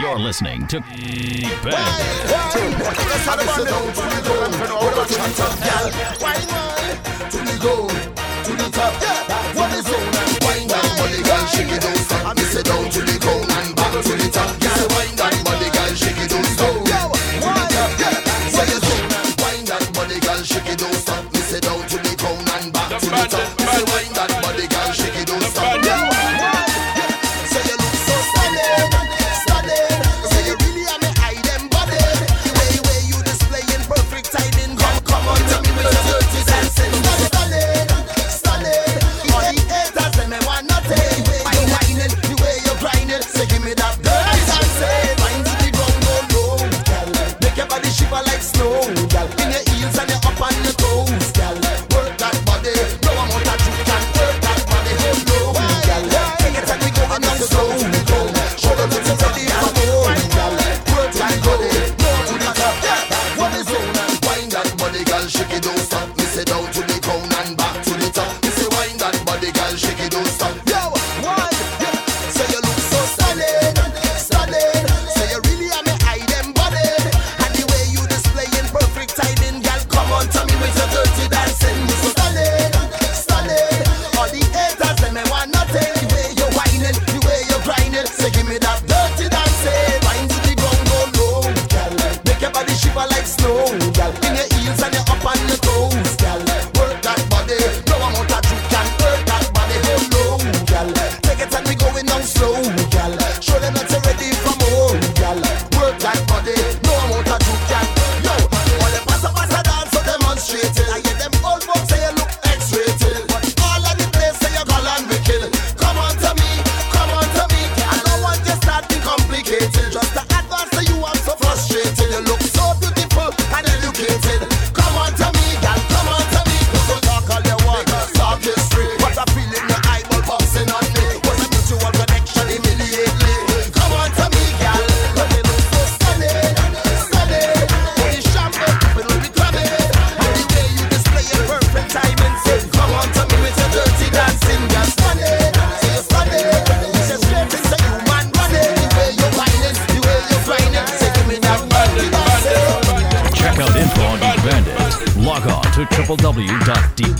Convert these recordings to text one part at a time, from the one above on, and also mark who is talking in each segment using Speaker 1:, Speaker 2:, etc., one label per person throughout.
Speaker 1: You're listening to
Speaker 2: To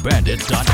Speaker 1: www.deepbandit.com.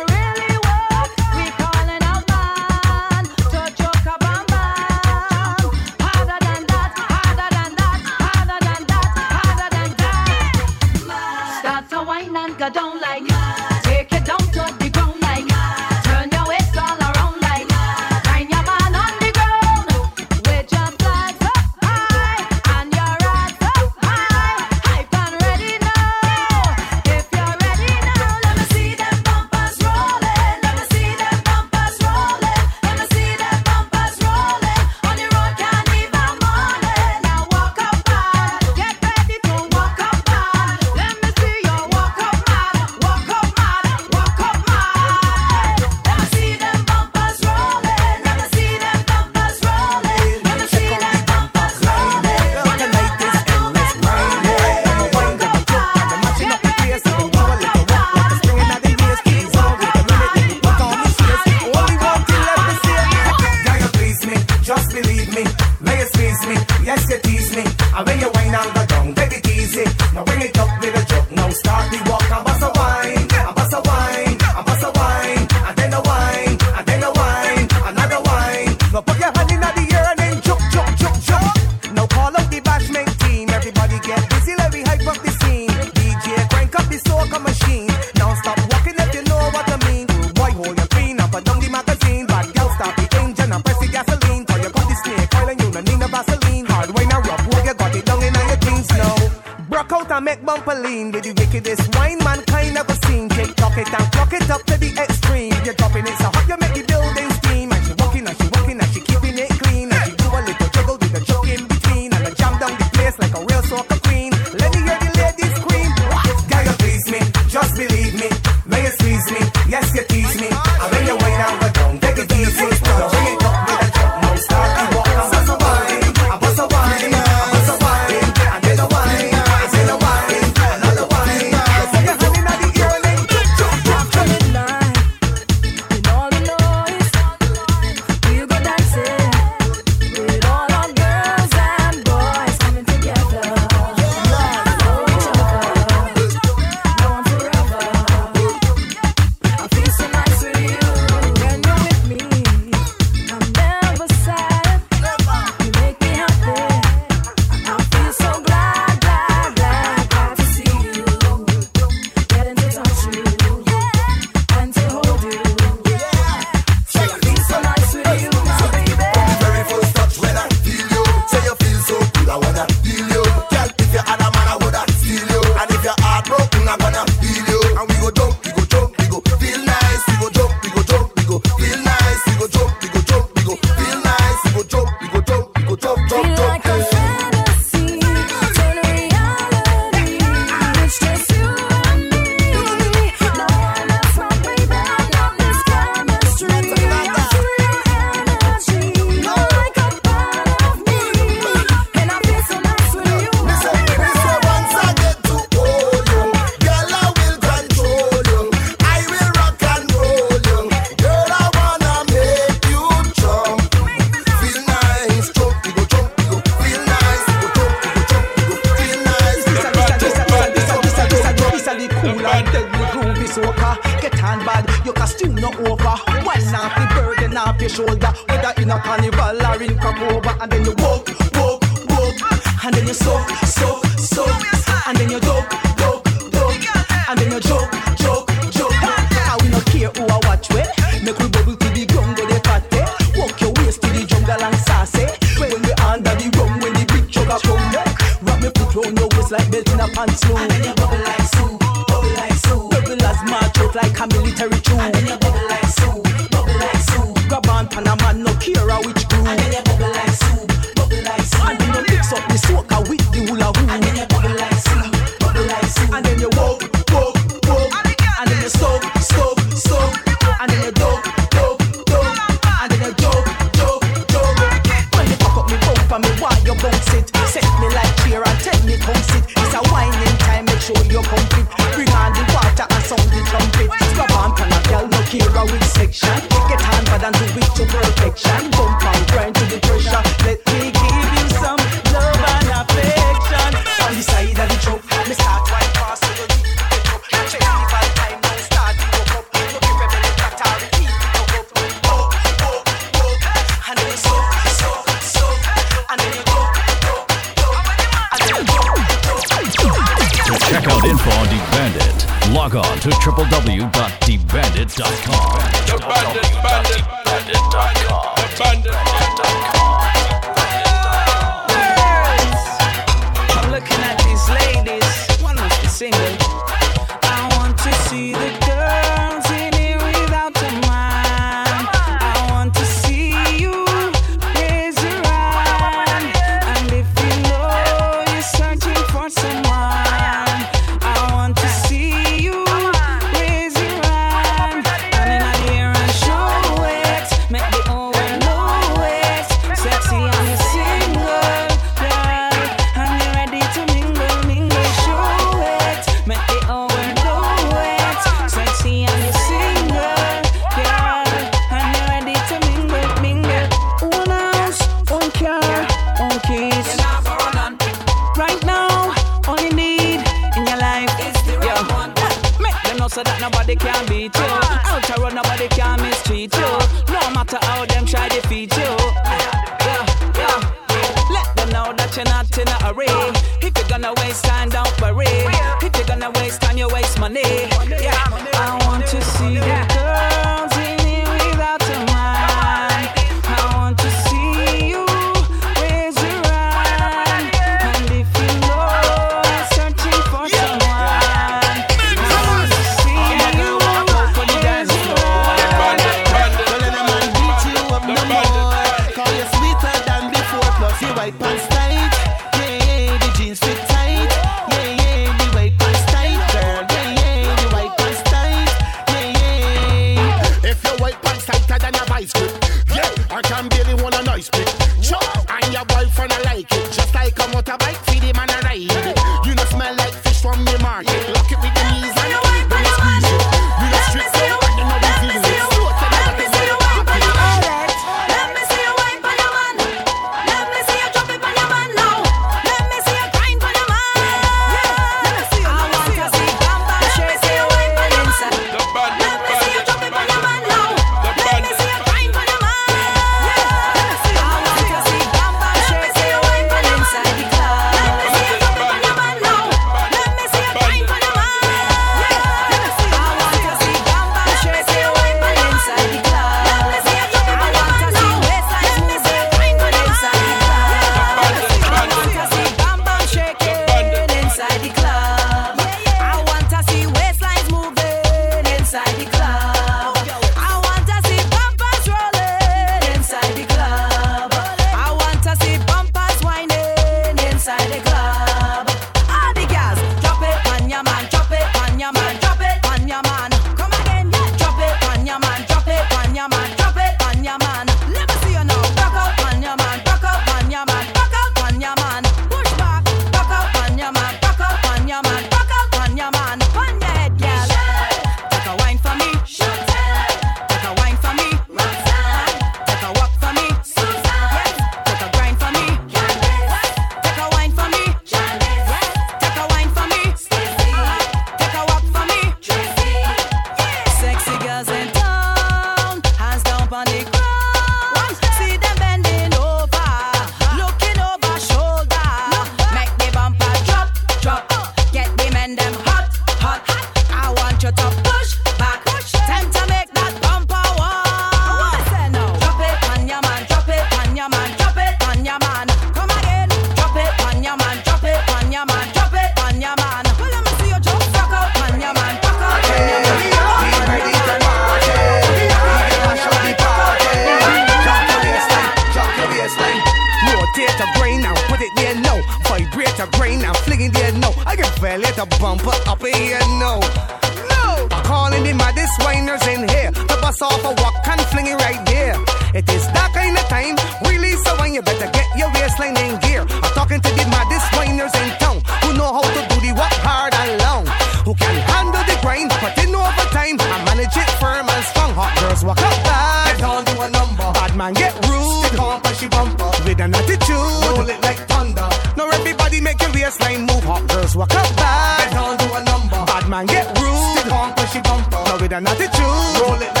Speaker 3: with
Speaker 4: an attitude. Roll it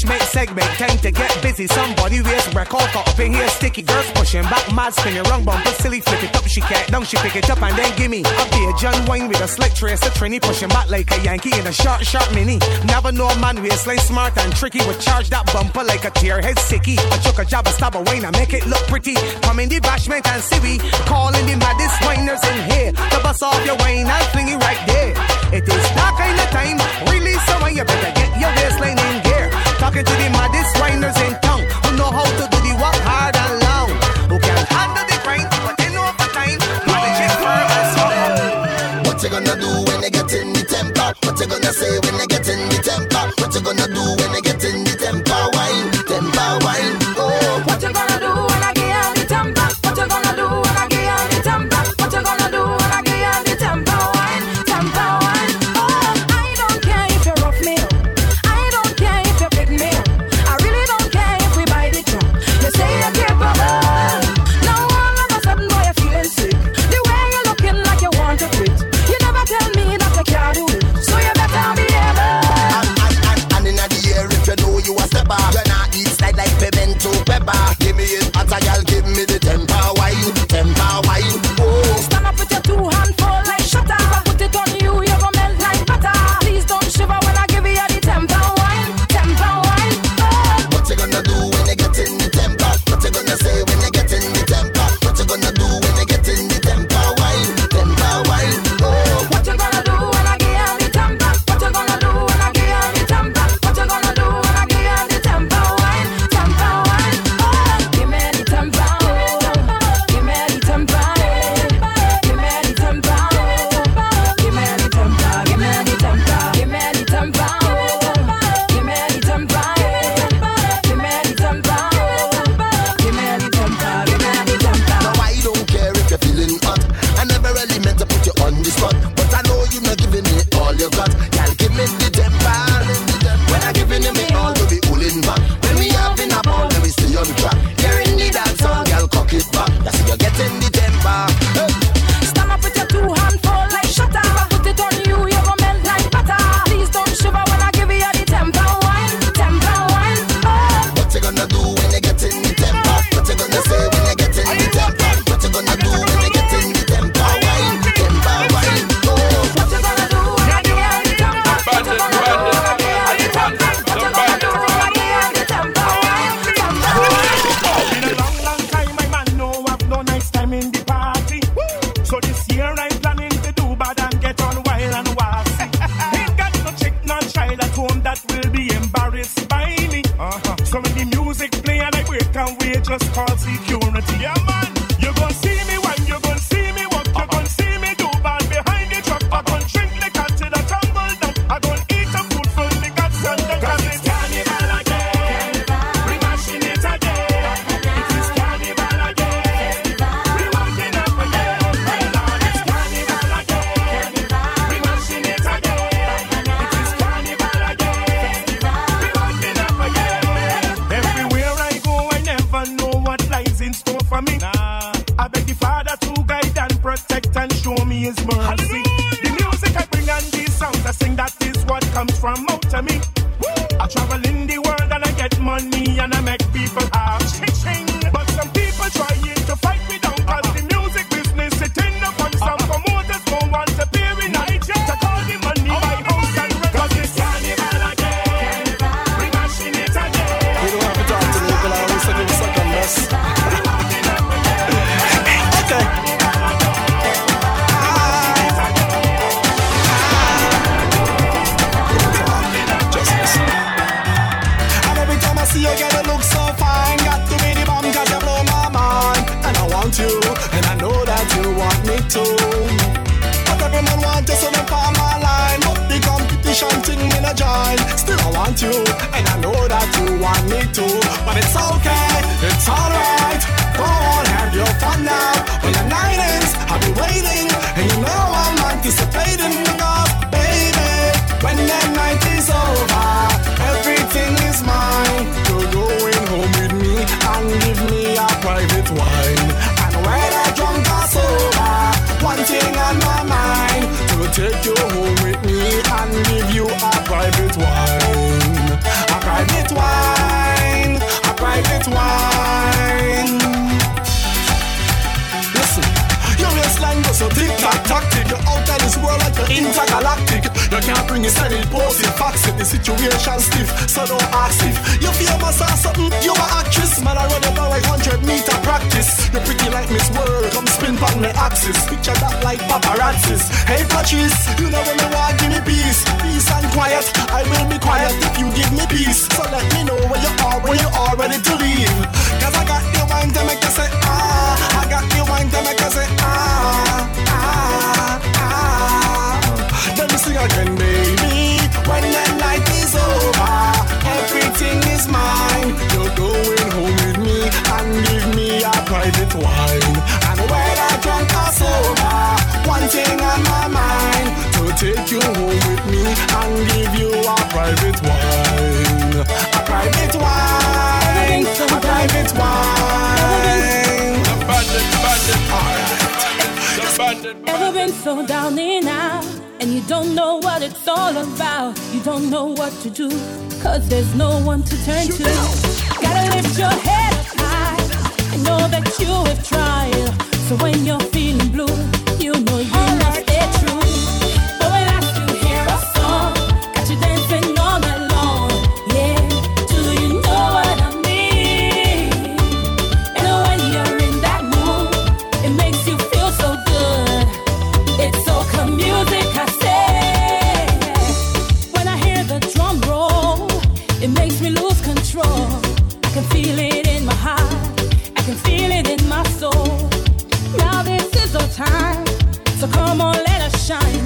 Speaker 4: Bitch mate segment, time to get busy. Somebody wears record caught up in here, sticky. Girls pushing back, mad spinning, wrong bumper, silly, flick it up. She can't down, she pick it up and then gimme. i be a John Wayne with a slick trace, a trini pushing back like a Yankee in a short, short mini. Never know man waistline smart and tricky. Would charge that bumper like a tear head sicky. I chuck a jab, a stab a wine, I make it look pretty. Come in the bashment and see we calling the maddest whiners in here. The bus off your wine and fling it right there. It is that kind of time, really, so you better get your waistline in Talking to the maddest whiners in town who know how to do the work hard and loud, Who can handle the grind, but they know for time. Manage it firm and.
Speaker 5: What you gonna do when they get in the temper? What you gonna say when they get in the temper? What you gonna do when they get
Speaker 6: You're
Speaker 7: out of
Speaker 8: this world like you're intergalactic. You can't bring it solid post in facts if the situation stiff, so don't ask if you feel myself something. You an actress, man. I run about like 100 meter practice. You're pretty like Miss World, come spin back my axis. Picture that like paparazzis. Hey Patrice, you know when you want, give me peace, peace and quiet. I will be quiet if you give me peace. So let me know where you are Where you are ready to leave. Cause I got your mind to make you say ah, I got your mind to make you say ah, ah. ah let me sing again, baby. When the night is over, everything is mine. You're going home with me and give me a private wine. And whether drunk or sober, one thing on my mind to take you home with me and give you a private wine. A private wine. A private wine. A
Speaker 9: private wine.
Speaker 5: Ever been so down and out, and you don't know what it's all about. You don't know what to do, cause there's no one to turn to. Gotta lift your head up high I know that you have tried. So when you're feeling blue, shine.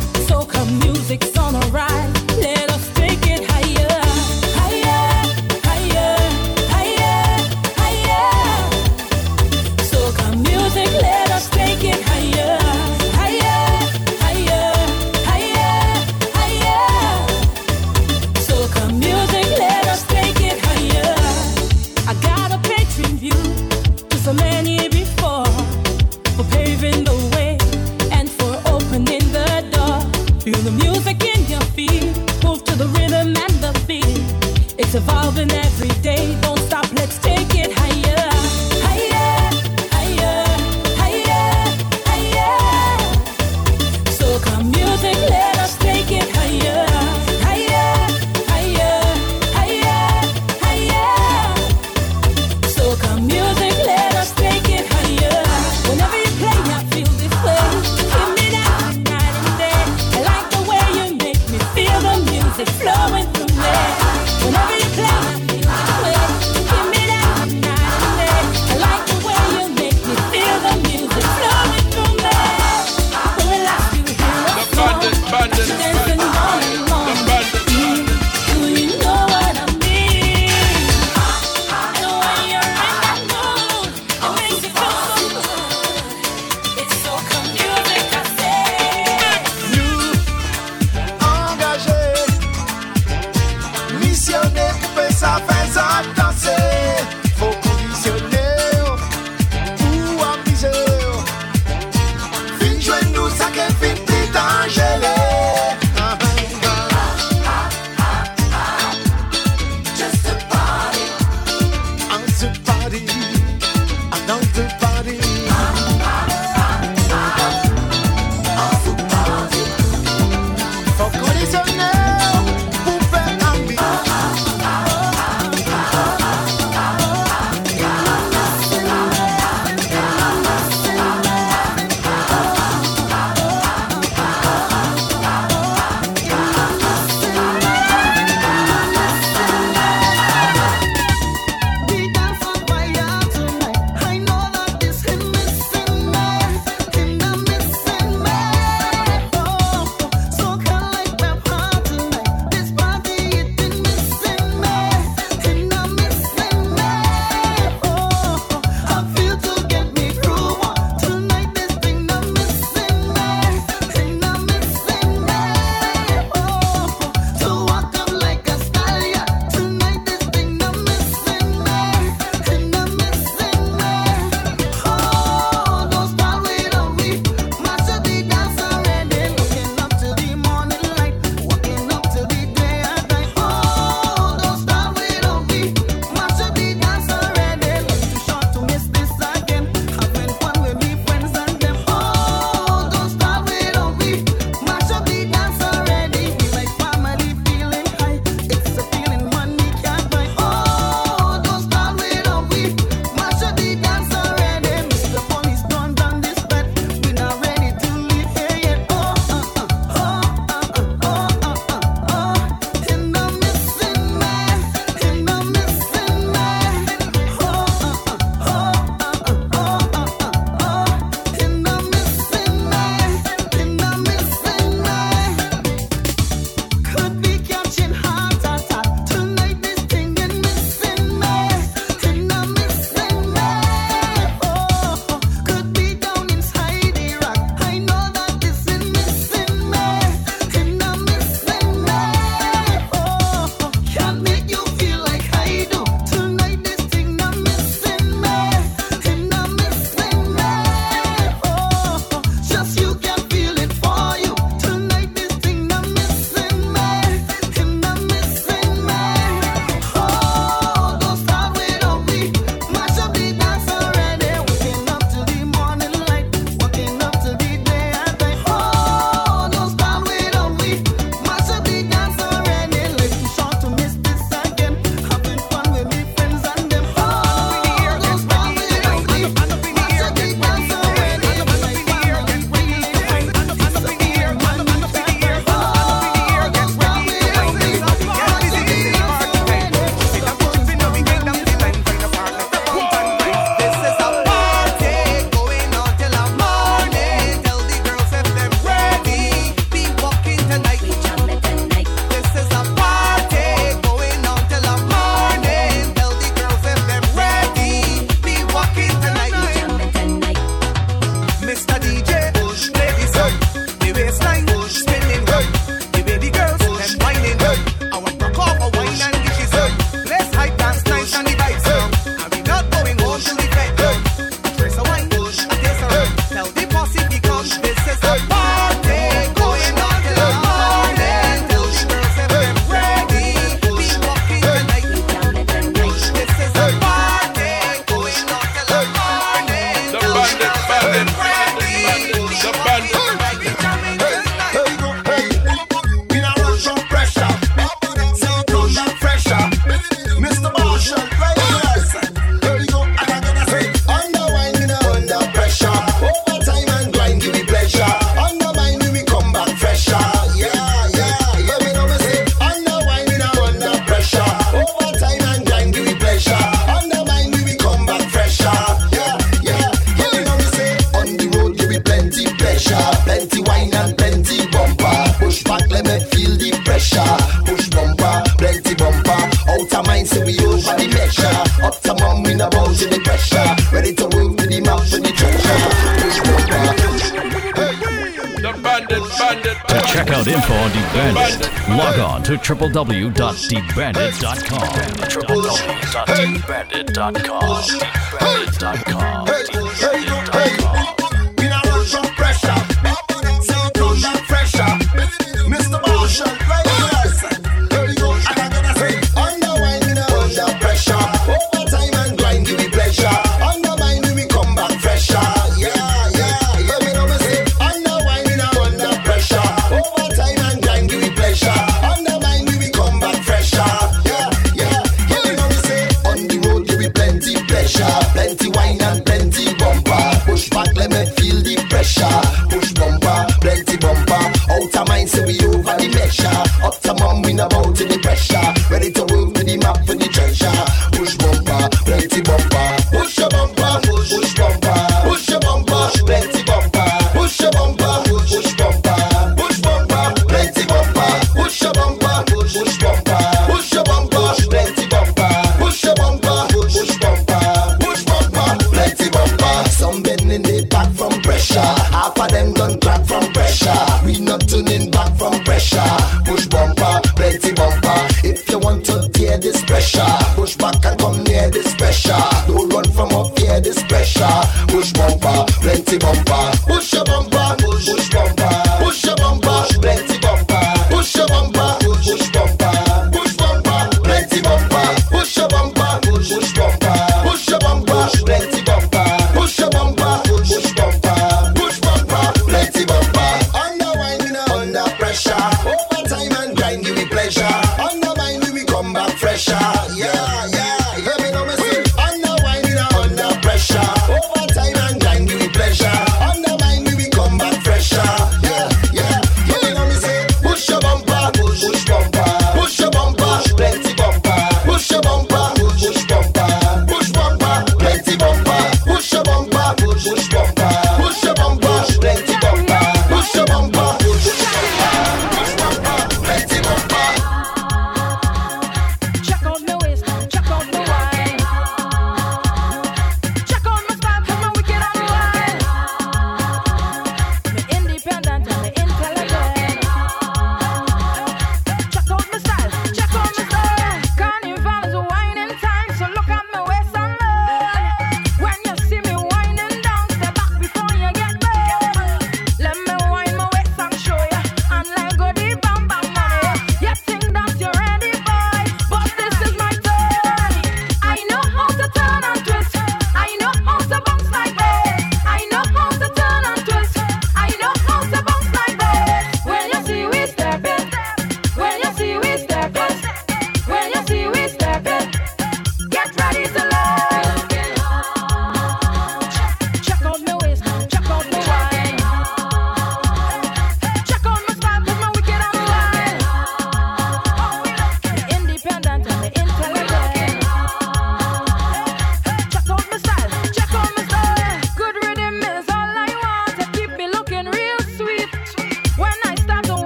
Speaker 2: www.debandit.com.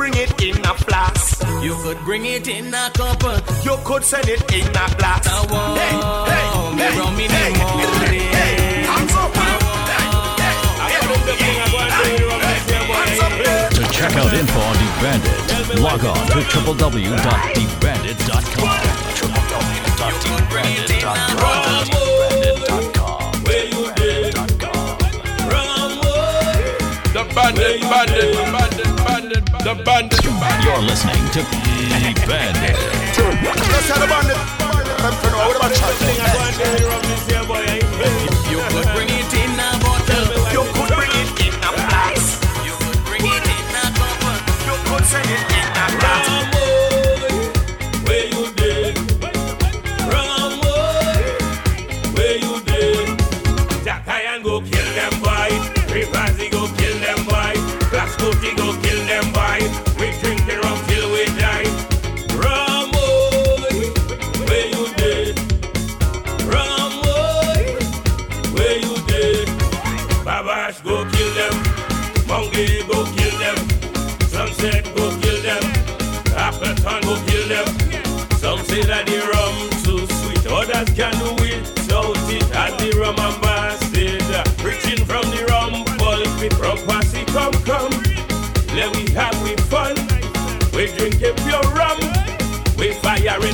Speaker 10: bring it
Speaker 11: in a
Speaker 10: flask.
Speaker 11: You could bring it in a cup.
Speaker 10: Uh, you could send it in a glass.
Speaker 11: I want
Speaker 10: Hey, hey,
Speaker 11: me
Speaker 10: hey,
Speaker 11: rum in
Speaker 10: hey,
Speaker 11: the morning.
Speaker 10: hey, hands up.
Speaker 1: To check out info on The Bandit, log on to www.thebandit.com. www.thebandit.com.
Speaker 12: The bandit, bandit, bandit, bandit, the bandit.
Speaker 1: You're listening to The Bandit.
Speaker 10: Let's have the bandit. I'm for now. What about chat?
Speaker 11: You could bring it in a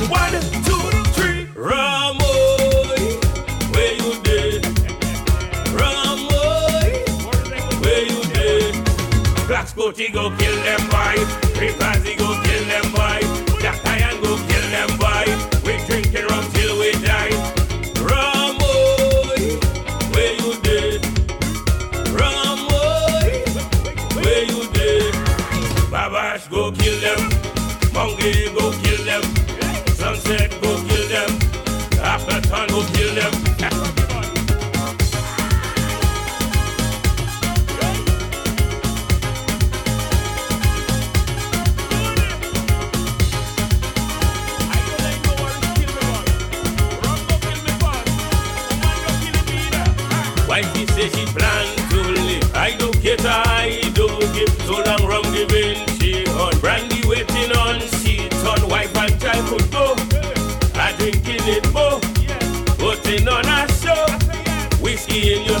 Speaker 12: one, two, three. Where you where you? Black go kill them brandy waiting on on and drinking it more, putting on a show. Whiskey in your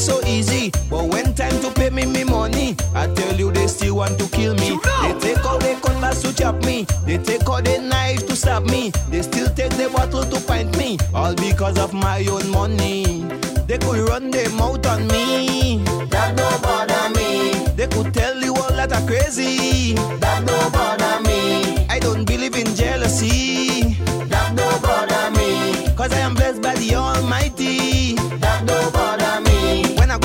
Speaker 12: so
Speaker 13: easy. But when time to pay me me money, I tell you they still want to kill me. They take all their cutlass to chop me. They take all their knife to stab me. They still take the bottle to pint me. All because of my own money. They could run their mouth on me. That don't bother me. They could tell the world that I'm crazy. That don't bother me. I don't believe in jealousy. That don't bother me. Cause I am blessed by the Almighty.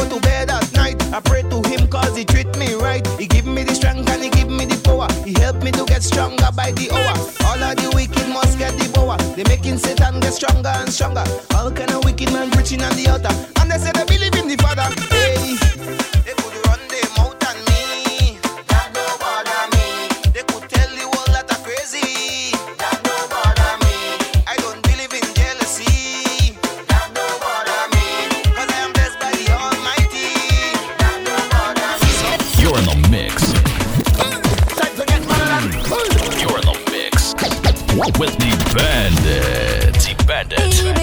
Speaker 13: To bed at night, I pray to Him cause He treat me right. He give me the strength and He give me the power. He help me to get stronger by the hour. All of the wicked must get the power. They making Satan get stronger and stronger. All kind of wicked man preaching on the altar. And they say the The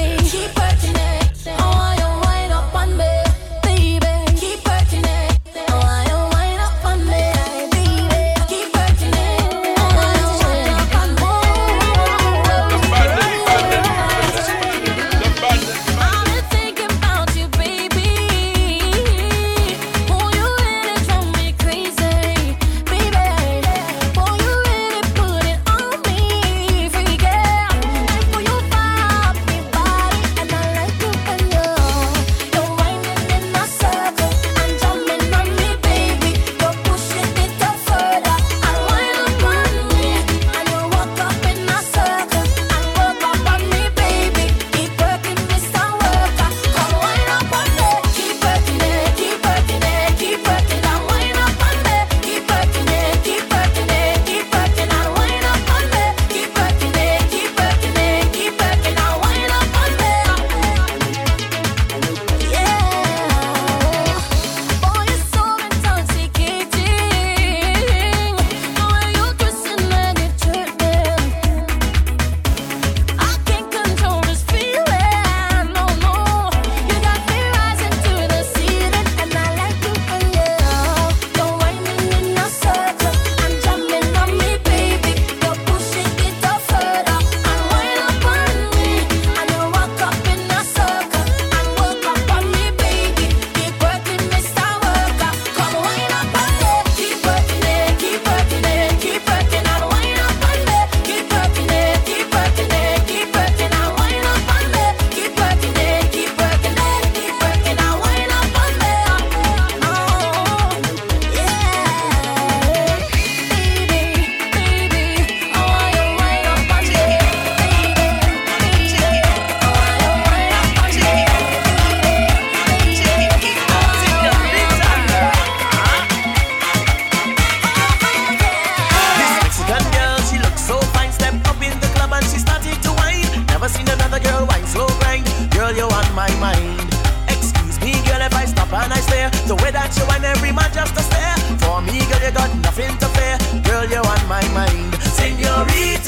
Speaker 13: way. The
Speaker 14: way that you and every man just to stay. For me, girl, you got nothing to fear. Girl, you on my mind. Senorita.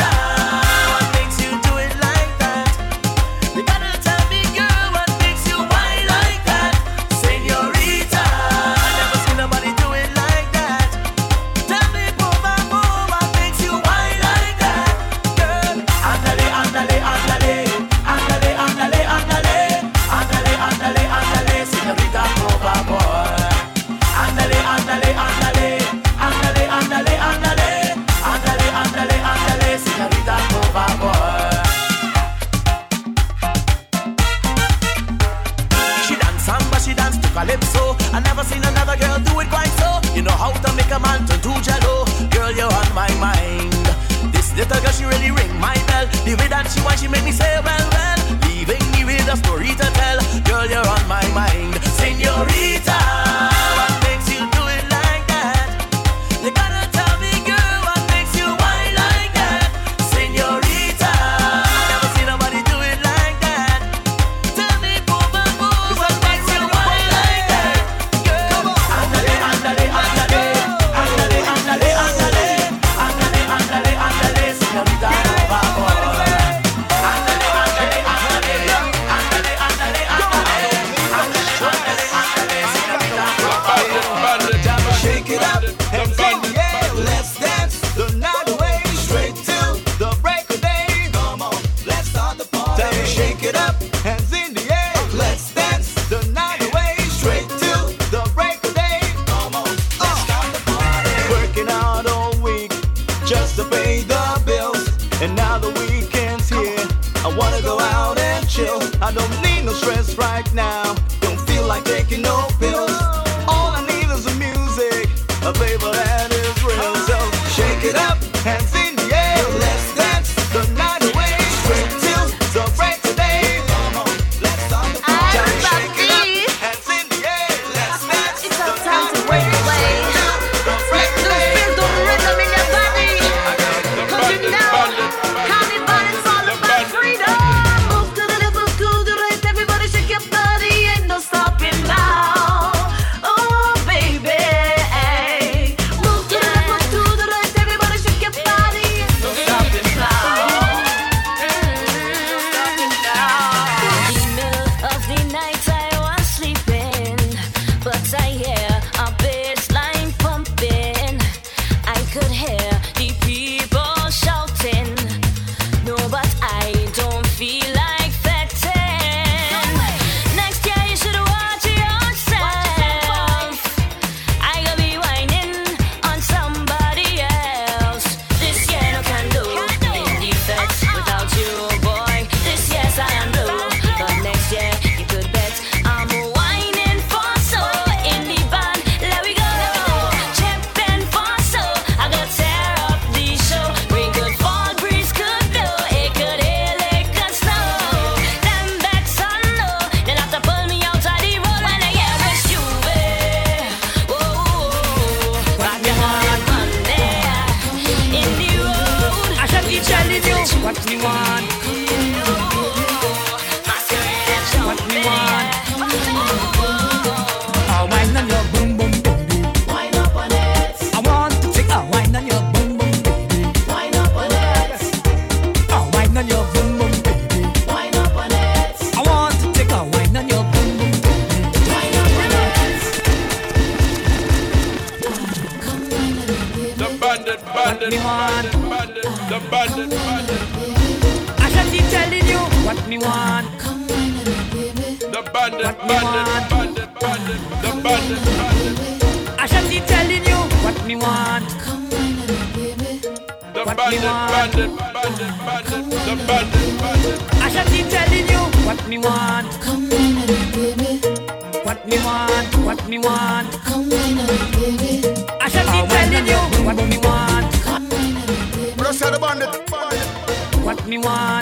Speaker 14: me
Speaker 10: one.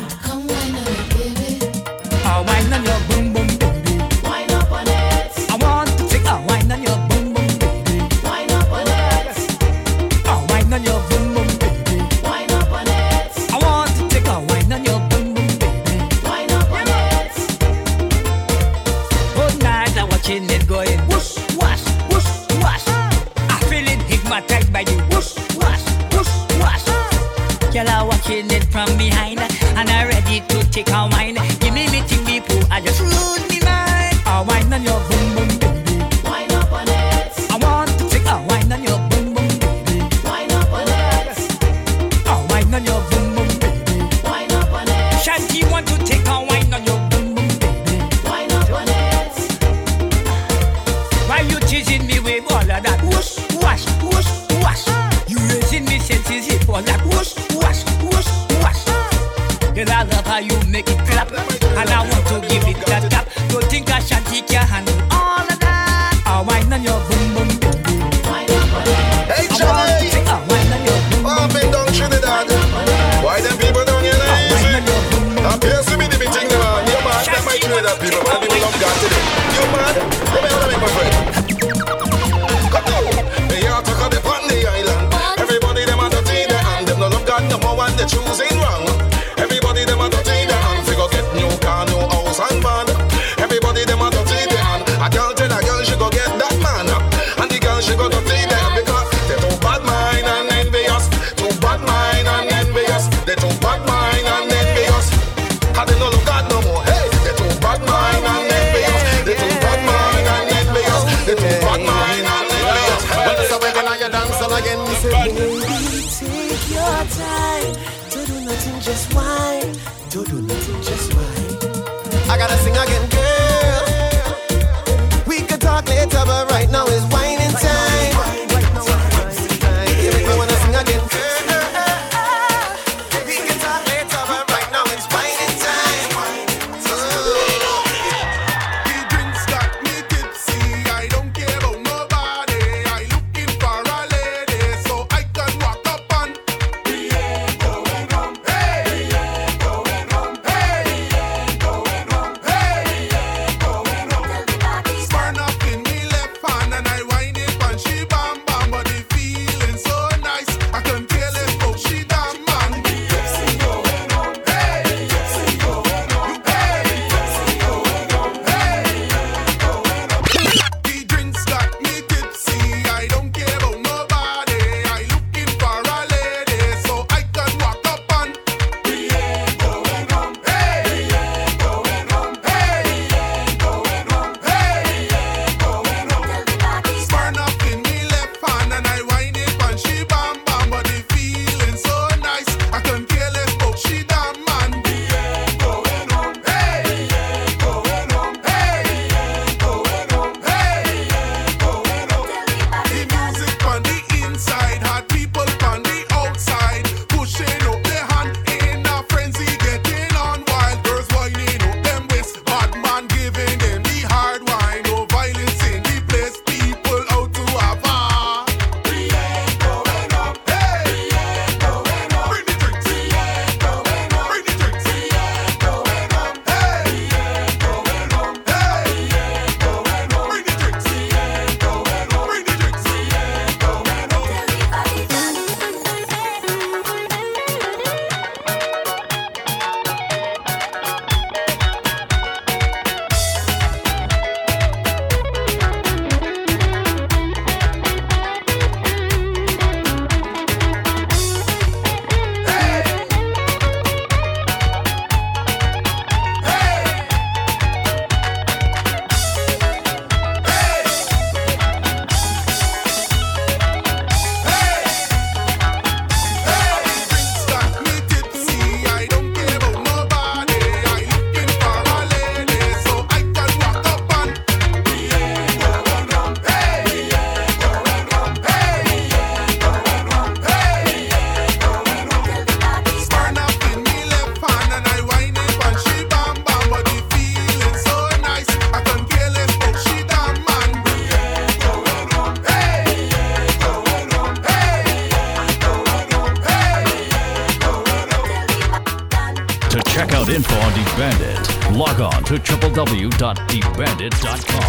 Speaker 10: To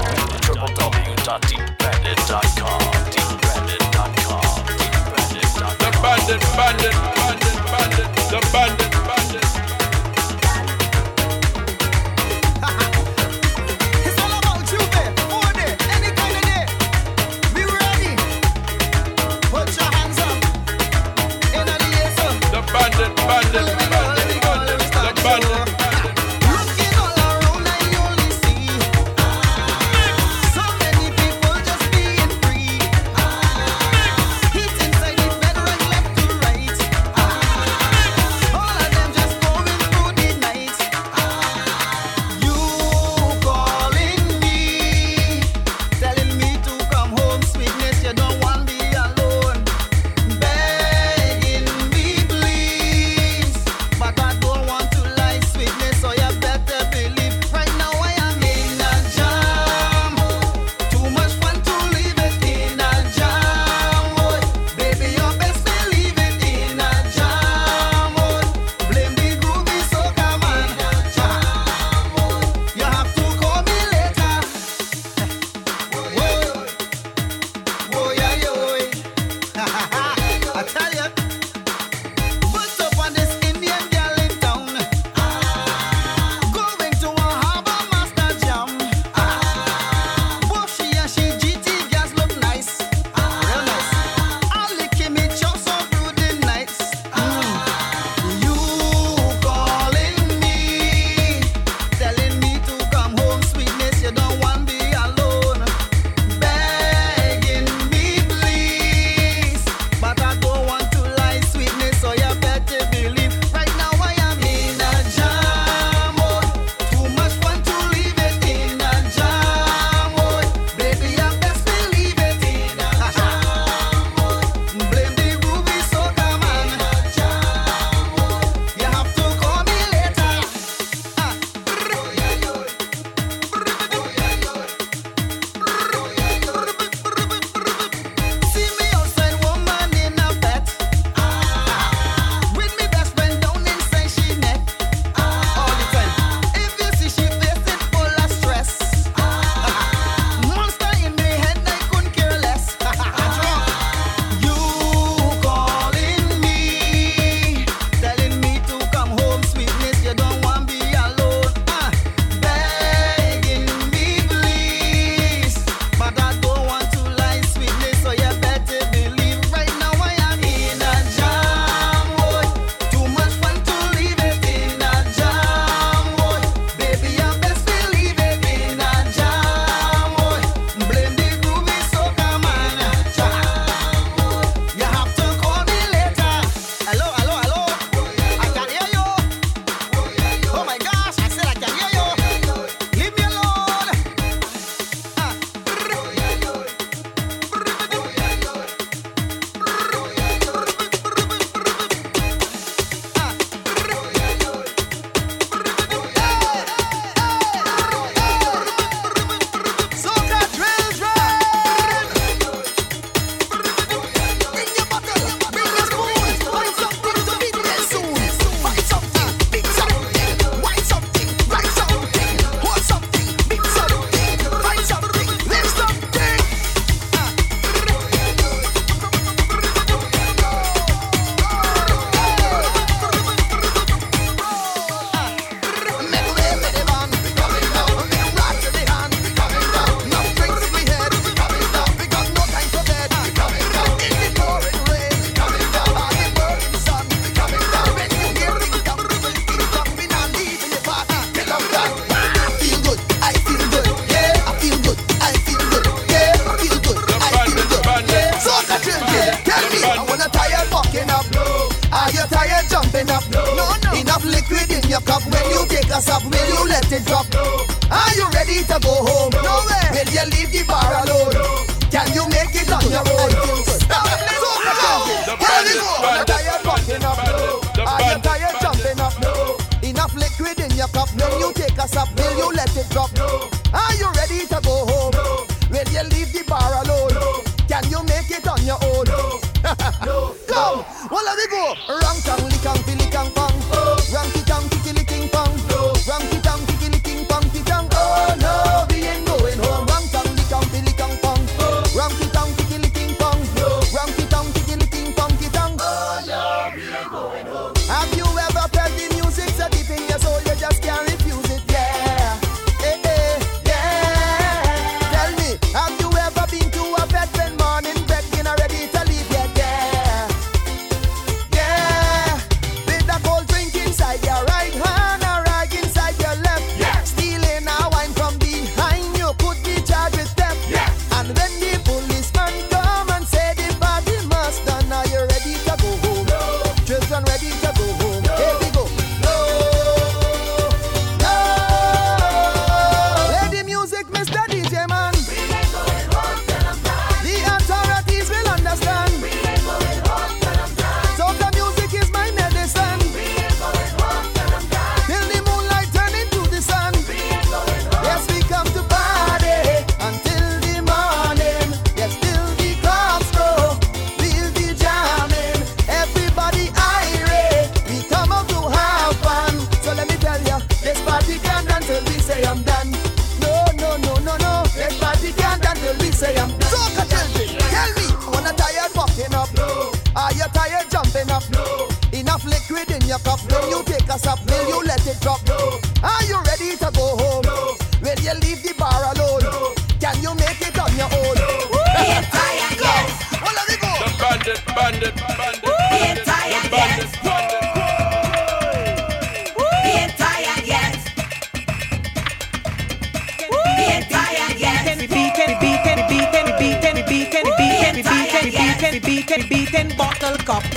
Speaker 10: it
Speaker 4: drop. No. Are you ready to go home? No, no way. Will you leave the bar alone? No. Can you make it on your own?
Speaker 15: teeth bottle cup.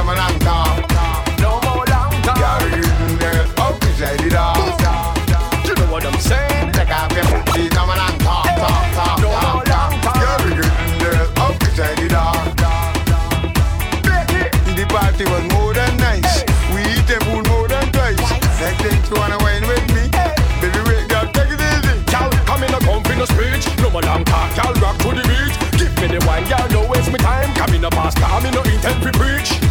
Speaker 16: come along. No more long. You're in oh, the office, lady, dog. You know what I'm saying? Take off your no talk, talk. You're in oh, the office, lady, dog.
Speaker 17: The party was more than nice. We eat a food more than twice. twice. Next thing wanna wine with me? Baby, wake up, take it easy.
Speaker 16: Cal, come in a confident speech. No more long talk, rock to the beat. Give me the wine, y'all, no waste me time. Come in a pastor, I'm in no intent to preach.